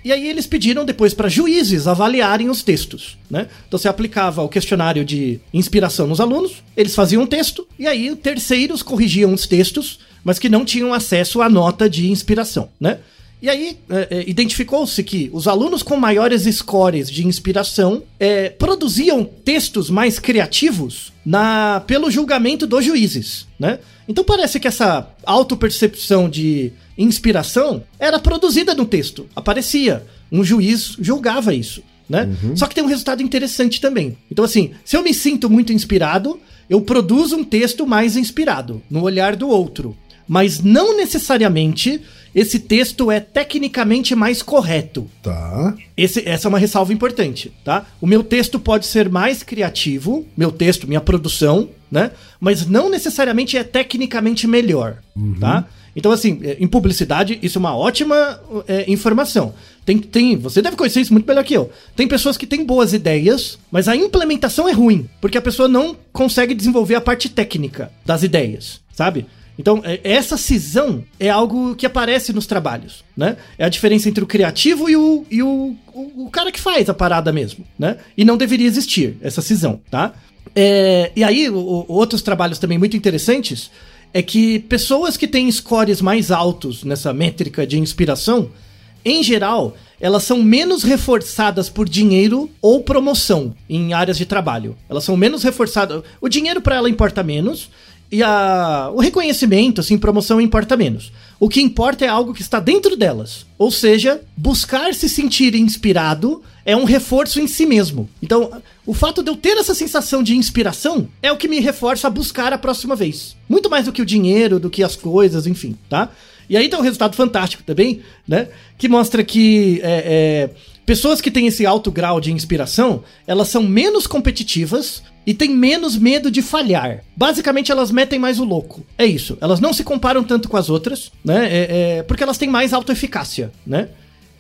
E aí eles pediram depois para juízes avaliarem os textos, né? Então você aplicava o questionário de inspiração nos alunos, eles faziam um texto e aí terceiros corrigiam os textos, mas que não tinham acesso à nota de inspiração, né? E aí, é, é, identificou-se que os alunos com maiores scores de inspiração é, produziam textos mais criativos na, pelo julgamento dos juízes, né? Então parece que essa autopercepção de inspiração era produzida no texto, aparecia. Um juiz julgava isso, né? Só que tem um resultado interessante também. Então assim, se eu me sinto muito inspirado, eu produzo um texto mais inspirado, no olhar do outro mas não necessariamente esse texto é tecnicamente mais correto. Tá. Esse- essa é uma ressalva importante, tá? O meu texto pode ser mais criativo, meu texto, minha produção, né? Mas não necessariamente é tecnicamente melhor, tá? Então, assim, é, em publicidade, isso é uma ótima é, informação. Tem, tem, você deve conhecer isso muito melhor que eu. Tem pessoas que têm boas ideias, mas a implementação é ruim, porque a pessoa não consegue desenvolver a parte técnica das ideias, sabe? Então, é- essa cisão é algo que aparece nos trabalhos, né? É a diferença entre o criativo e o, e o, o, o cara que faz a parada mesmo, né? E não deveria existir essa cisão, tá? É, e aí, o- outros trabalhos também muito interessantes, é que pessoas que têm scores mais altos nessa métrica de inspiração, em geral, elas são menos reforçadas por dinheiro ou promoção em áreas de trabalho. Elas são menos reforçadas. O dinheiro para ela importa menos e a, o reconhecimento, assim, promoção importa menos. O que importa é algo que está dentro delas. Ou seja, buscar se sentir inspirado é um reforço em si mesmo. Então, o fato de eu ter essa sensação de inspiração é o que me reforça a buscar a próxima vez. Muito mais do que o dinheiro, do que as coisas, enfim, tá? E aí tem um resultado fantástico também, né? Que mostra que é, é, pessoas que têm esse alto grau de inspiração, elas são menos competitivas e têm menos medo de falhar. Basicamente, elas metem mais o louco. É isso. Elas não se comparam tanto com as outras, né? É, é, porque elas têm mais autoeficácia, né?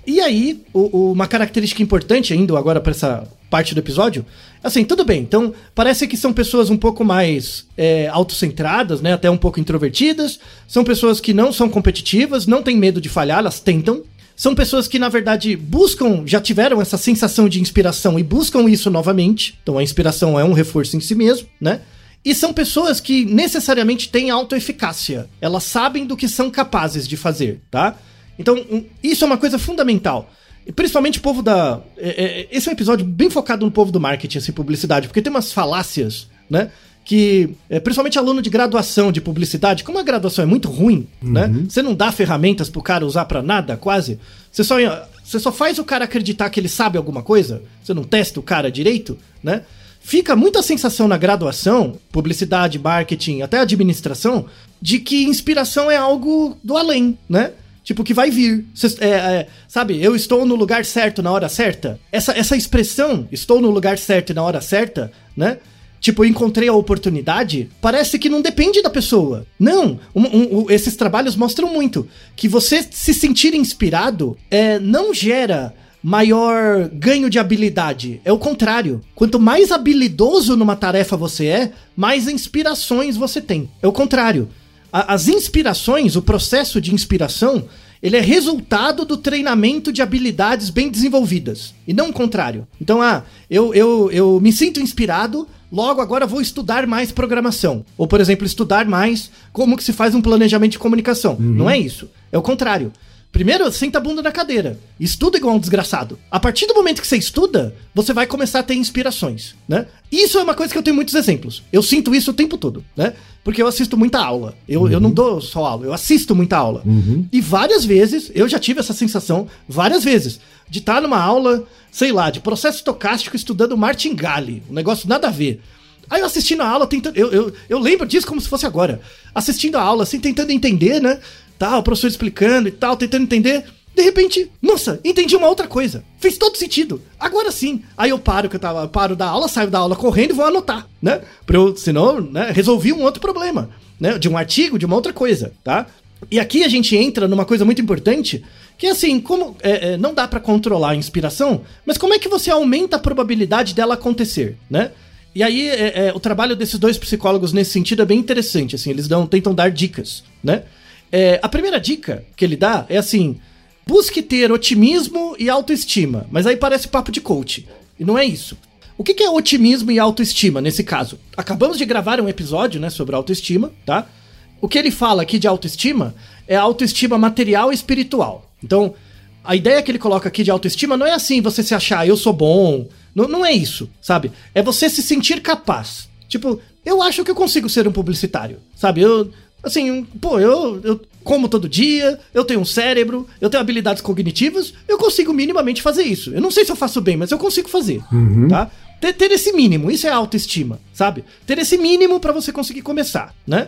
E aí, o, o, uma característica importante, indo agora para essa parte do episódio, assim, tudo bem. Então, parece que são pessoas um pouco mais é, autocentradas, né? Até um pouco introvertidas. São pessoas que não são competitivas, não têm medo de falhar, elas tentam. São pessoas que, na verdade, buscam, já tiveram essa sensação de inspiração e buscam isso novamente. Então, a inspiração é um reforço em si mesmo, né? E são pessoas que necessariamente têm autoeficácia. Elas sabem do que são capazes de fazer, tá? Então, isso é uma coisa fundamental. Principalmente o povo da. É, é, esse é um episódio bem focado no povo do marketing, assim, publicidade, porque tem umas falácias, né? Que, é, principalmente aluno de graduação de publicidade, como a graduação é muito ruim, né? uhum. né? Você não dá ferramentas pro cara usar para nada, quase. Você só, você só faz o cara acreditar que ele sabe alguma coisa, você não testa o cara direito, né? Fica muita sensação na graduação, publicidade, marketing, até administração, de que inspiração é algo do além, né? Tipo, que vai vir. Cê, é, é, sabe, eu estou no lugar certo na hora certa. Essa, essa expressão, estou no lugar certo e na hora certa, né? Tipo, eu encontrei a oportunidade, parece que não depende da pessoa. Não, um, um, esses trabalhos mostram muito que você se sentir inspirado é, não gera maior ganho de habilidade. É o contrário. Quanto mais habilidoso numa tarefa você é, mais inspirações você tem. É o contrário a, as inspirações, o processo de inspiração, ele é resultado do treinamento de habilidades bem desenvolvidas, e não o contrário. Então, ah, eu, eu, eu me sinto inspirado, logo agora vou estudar mais programação. Ou, por exemplo, estudar mais como que se faz um planejamento de comunicação. Uhum. Não é isso. É o contrário. Primeiro, senta a bunda na cadeira. Estuda igual um desgraçado. A partir do momento que você estuda, você vai começar a ter inspirações, né? Isso é uma coisa que eu tenho muitos exemplos. Eu sinto isso o tempo todo, né? Porque eu assisto muita aula. Eu, uhum. eu não dou só aula, eu assisto muita aula. Uhum. E várias vezes, eu já tive essa sensação, várias vezes, de estar numa aula, sei lá, de processo estocástico estudando martingale. Um negócio nada a ver. Aí eu assistindo a aula, tentando. Eu, eu, eu lembro disso como se fosse agora. Assistindo a aula, assim, tentando entender, né? Tal, o professor explicando e tal, tentando entender. De repente, nossa, entendi uma outra coisa. Fez todo sentido. Agora sim. Aí eu paro que eu tava, paro da aula, saio da aula correndo e vou anotar, né? Pra eu, senão, né, resolvi um outro problema, né? De um artigo, de uma outra coisa, tá? E aqui a gente entra numa coisa muito importante, que é assim, como é, é, não dá para controlar a inspiração, mas como é que você aumenta a probabilidade dela acontecer, né? E aí é, é o trabalho desses dois psicólogos nesse sentido é bem interessante, assim, eles dão, tentam dar dicas, né? É, a primeira dica que ele dá é assim: busque ter otimismo e autoestima. Mas aí parece papo de coach. E não é isso. O que é otimismo e autoestima nesse caso? Acabamos de gravar um episódio né, sobre autoestima, tá? O que ele fala aqui de autoestima é autoestima material e espiritual. Então, a ideia que ele coloca aqui de autoestima não é assim você se achar eu sou bom. Não, não é isso, sabe? É você se sentir capaz. Tipo, eu acho que eu consigo ser um publicitário, sabe? Eu, Assim, pô, eu, eu como todo dia, eu tenho um cérebro, eu tenho habilidades cognitivas, eu consigo minimamente fazer isso. Eu não sei se eu faço bem, mas eu consigo fazer, uhum. tá? Ter, ter, esse mínimo, isso é autoestima, sabe? Ter esse mínimo para você conseguir começar, né?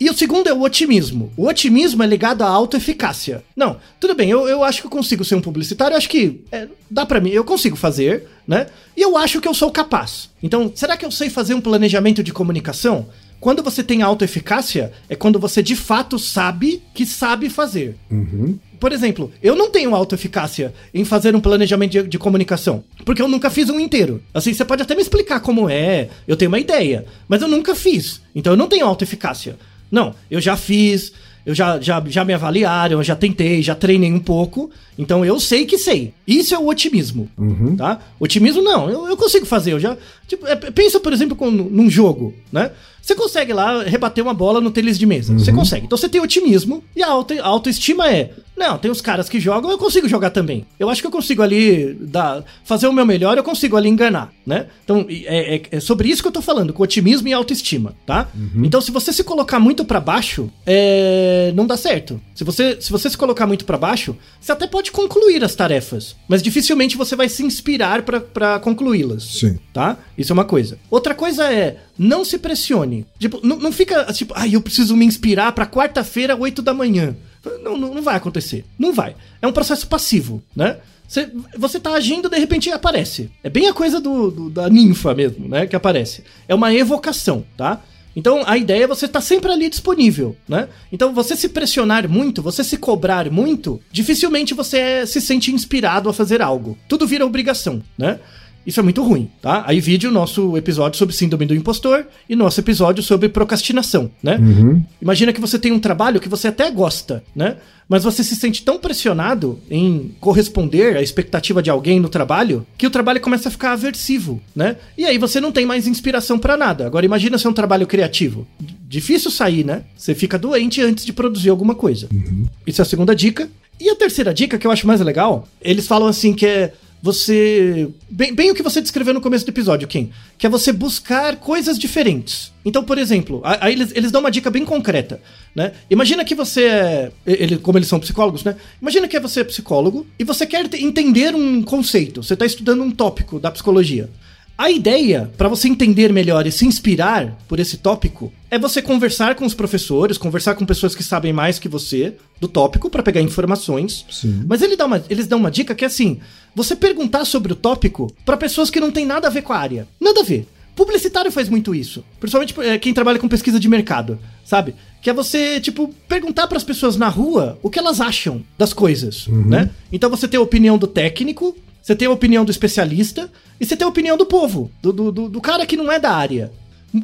E o segundo é o otimismo. O otimismo é ligado à autoeficácia. Não, tudo bem, eu, eu acho que eu consigo ser um publicitário, eu acho que é, dá para mim, eu consigo fazer, né? E eu acho que eu sou capaz. Então, será que eu sei fazer um planejamento de comunicação? Quando você tem autoeficácia, é quando você de fato sabe que sabe fazer. Uhum. Por exemplo, eu não tenho autoeficácia em fazer um planejamento de, de, comunicação, porque eu nunca fiz um inteiro. Assim, você pode até me explicar como é, eu tenho uma ideia, mas eu nunca fiz. Então eu não tenho autoeficácia. Não, eu já fiz, eu já, já, já me avaliaram, eu já tentei, já treinei um pouco, Então eu sei que sei. Isso é o otimismo, Uhum. tá? Otimismo não, eu, eu consigo fazer. Eu já tipo, é, pensa por exemplo com, num jogo, né? Você consegue lá rebater uma bola no tênis de mesa. Você consegue. Então você tem otimismo e a, auto, a autoestima é: não, tem os caras que jogam, eu consigo jogar também. Eu acho que eu consigo ali dar, fazer o meu melhor, eu consigo ali enganar, né? Então é, é- é sobre isso que eu tô falando, com otimismo e autoestima, tá? Então se você se colocar muito pra baixo, é, não dá certo. Se você, se você se colocar muito pra baixo, você até pode concluir as tarefas, mas dificilmente você vai se inspirar pra concluí-las Sim. tá? Isso é uma coisa. Outra coisa é, não se pressione. Tipo, não, não fica tipo, ai, eu preciso me inspirar pra quarta-feira, 8 da manhã. Não, não, não vai acontecer. Não vai. É um processo passivo, né? Você, você tá agindo, de repente aparece. É bem a coisa do, do- da ninfa mesmo, né? Que aparece. É uma evocação, tá? Então a ideia é você estar sempre ali disponível, né? Então você se pressionar muito, você se cobrar muito, dificilmente você se sente inspirado a fazer algo. Tudo vira obrigação, né? Isso é muito ruim, tá? Aí vídeo nosso episódio sobre síndrome do impostor e nosso episódio sobre procrastinação, né? Imagina que você tem um trabalho que você até gosta, né? Mas você se sente tão pressionado em corresponder à expectativa de alguém no trabalho que o trabalho começa a ficar aversivo, né? E aí você não tem mais inspiração pra nada. Agora imagina ser um trabalho criativo. Difícil sair, né? Você fica doente antes de produzir alguma coisa. Isso é a segunda dica. E a terceira dica, que eu acho mais legal, eles falam assim que é você. Bem, bem o que você descreveu no começo do episódio, Kim. Que é você buscar coisas diferentes. Então, por exemplo, aí eles, eles dão uma dica bem concreta, né? Imagina que você é. Ele, como eles são psicólogos, né? Imagina que você é psicólogo e você quer te- entender um conceito. Você está estudando um tópico da psicologia. A ideia, para você entender melhor e se inspirar por esse tópico, é você conversar com os professores, conversar com pessoas que sabem mais que você do tópico para pegar informações. Sim. Mas ele dá uma- eles dão uma dica que é assim: você perguntar sobre o tópico para pessoas que não tem nada a ver com a área. Nada a ver. Publicitário faz muito isso. Principalmente eh, quem trabalha com pesquisa de mercado, sabe? Que é você, tipo, perguntar para as pessoas na rua o que elas acham das coisas, né? Então você tem a opinião do técnico, você tem a opinião do especialista e você tem a opinião do povo, do, do, do- cara que não é da área.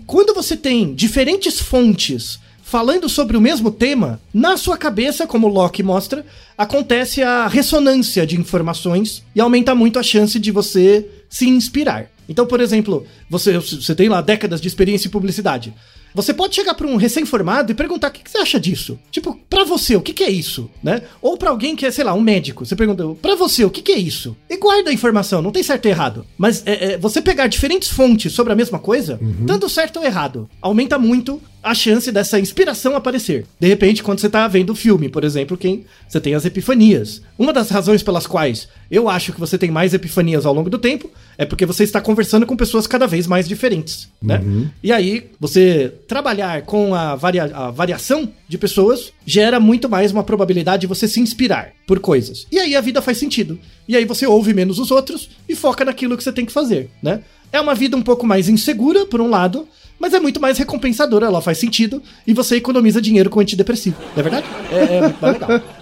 Quando você tem diferentes fontes falando sobre o mesmo tema, na sua cabeça, como Locke mostra, acontece a ressonância de informações e aumenta muito a chance de você se inspirar. Então, por exemplo, você, você tem lá décadas de experiência em publicidade. Você pode chegar para um recém-formado e perguntar o que, que você acha disso. Tipo, pra você, o que, que é isso, né? Ou pra alguém que é, sei lá, um médico. Você pergunta, pra você, o que, que é isso? E guarda a informação, não tem certo e errado. Mas é, é, você pegar diferentes fontes sobre a mesma coisa, tanto certo ou errado, aumenta muito a chance dessa inspiração aparecer. De repente, quando você tá vendo o filme, por exemplo, quem você tem as epifanias. Uma das razões pelas quais eu acho que você tem mais epifanias ao longo do tempo é porque você está conversando com pessoas cada vez mais diferentes, né? E aí, você trabalhar com a, varia- a variação de pessoas gera muito mais uma probabilidade de você se inspirar por coisas. E aí a vida faz sentido. E aí você ouve menos os outros e foca naquilo que você tem que fazer, né? É uma vida um pouco mais insegura, por um lado, mas é muito mais recompensadora, ela faz sentido e você economiza dinheiro com antidepressivo, não é verdade? É, é muito legal.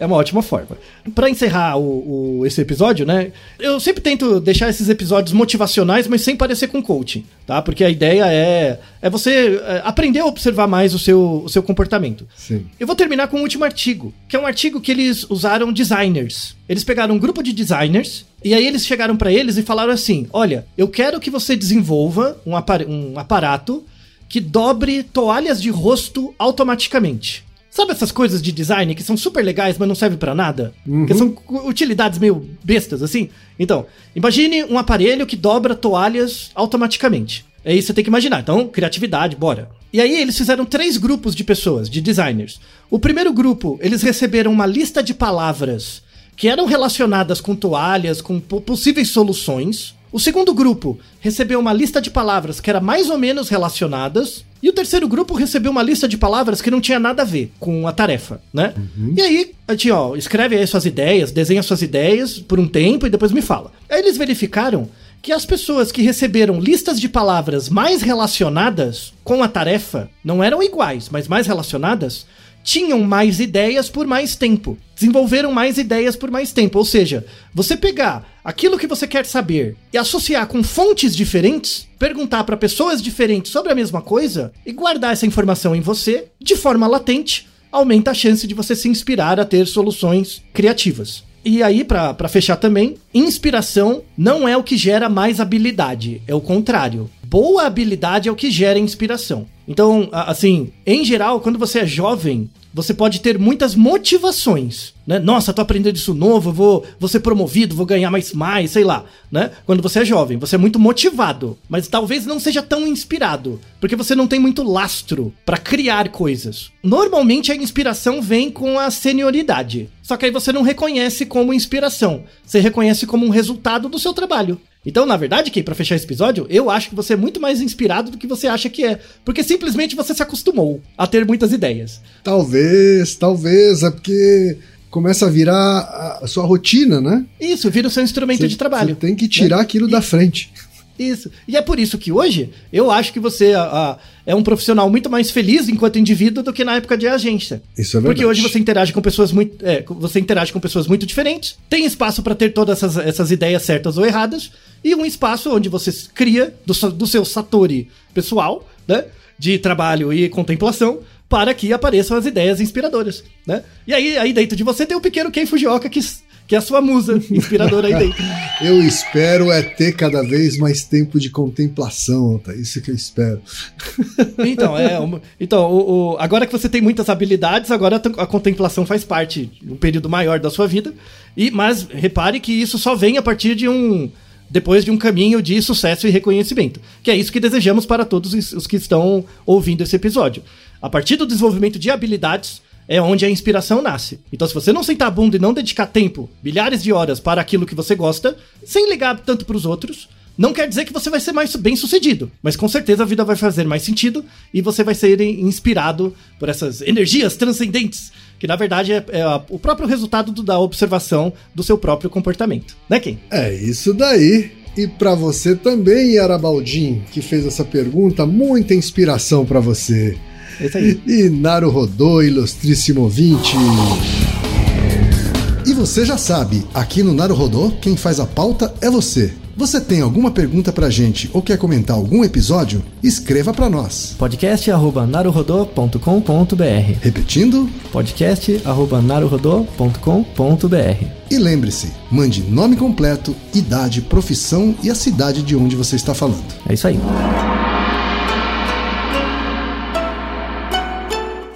É, uma ótima forma. Pra encerrar o, o- esse episódio, né? Eu sempre tento deixar esses episódios motivacionais, mas sem parecer com coaching, tá? Porque a ideia é, é você é, aprender a observar mais o seu, o seu comportamento. Sim. Eu vou terminar com um último artigo, que é um artigo que eles usaram designers. Eles pegaram um grupo de designers e aí eles chegaram pra eles e falaram assim: "Olha, eu quero que você desenvolva um, apar- um aparato que dobre toalhas de rosto automaticamente." Sabe essas coisas de design que são super legais, mas não servem pra nada? Que são utilidades meio bestas, assim? Então, imagine um aparelho que dobra toalhas automaticamente. É isso que você tem que imaginar. Então, criatividade, bora. E aí eles fizeram três grupos de pessoas, de designers. O primeiro grupo, eles receberam uma lista de palavras que eram relacionadas com toalhas, com po- possíveis soluções. O segundo grupo recebeu uma lista de palavras que era mais ou menos relacionadas. E o terceiro grupo recebeu uma lista de palavras que não tinha nada a ver com a tarefa, né? E aí, a gente, ó, escreve aí suas ideias, desenha suas ideias por um tempo e depois me fala. Aí eles verificaram que as pessoas que receberam listas de palavras mais relacionadas com a tarefa não eram iguais, mas mais relacionadas, tinham mais ideias por mais tempo. Desenvolveram mais ideias por mais tempo. Ou seja, você pegar aquilo que você quer saber e associar com fontes diferentes, perguntar para pessoas diferentes sobre a mesma coisa e guardar essa informação em você de forma latente. aumenta a chance de você se inspirar a ter soluções criativas. E aí, pra fechar também, inspiração não é o que gera mais habilidade, é o contrário. Boa habilidade é o que gera inspiração. Então, assim, em geral, quando você é jovem, você pode ter muitas motivações, né? Nossa, tô aprendendo isso novo, vou, vou ser promovido, vou ganhar mais, mais, sei lá, né? Quando você é jovem, você é muito motivado, mas talvez não seja tão inspirado, porque você não tem muito lastro pra criar coisas. Normalmente a inspiração vem com a senioridade, só que aí você não reconhece como inspiração, você reconhece como um resultado do seu trabalho. Então, na verdade, Kay, pra fechar esse episódio, eu acho que você é muito mais inspirado do que você acha que é. Porque simplesmente você se acostumou a ter muitas ideias. Talvez, talvez, é porque começa a virar a- sua rotina, né? Isso, vira o seu instrumento Você- de trabalho. Você tem que tirar aquilo da frente. Isso. E é por isso que hoje eu acho que você a- a- é um profissional muito mais feliz enquanto indivíduo do que na época de agência. Isso é verdade. Porque hoje você interage com pessoas muito. é, você interage com pessoas muito diferentes, tem espaço para ter todas essas, essas ideias certas ou erradas, e um espaço onde você cria do, seu- do seu Satori pessoal, né? De trabalho e contemplação, para que apareçam as ideias inspiradoras, né? E aí, aí dentro de você tem o pequeno Ken Fujioka, que, que é a sua musa inspiradora aí dentro. Eu espero é ter cada vez mais tempo de contemplação, tá? Isso que eu espero. Então, é. então o, o- agora que você tem muitas habilidades, agora a contemplação faz parte um período maior da sua vida. E, mas repare que isso só vem a partir de um. Depois de um caminho de sucesso e reconhecimento. Que é isso que desejamos para todos os os que estão ouvindo esse episódio. A partir do desenvolvimento de habilidades, é onde a inspiração nasce. Então, se você não sentar a bunda e não dedicar tempo, milhares de horas para aquilo que você gosta, sem ligar tanto para os outros, não quer dizer que você vai ser mais bem sucedido, mas com certeza a vida vai fazer mais sentido e você vai ser inspirado por essas energias transcendentes, que na verdade é, é o próprio resultado do- da observação do seu próprio comportamento. Né, Ken? É isso daí. E pra você também, Yara Baldin, que fez essa pergunta, muita inspiração pra você. É isso aí. E Naru Rodô, ilustríssimo ouvinte. E você já sabe, aqui no Naru Rodô, quem faz a pauta é você. Você tem alguma pergunta pra gente ou quer comentar algum episódio? Escreva pra nós. podcast@naruhodô.com.br. Repetindo, podcast@naruhodô.com.br. e lembre-se, mande nome completo, idade, profissão e a cidade de onde você está falando. É isso aí.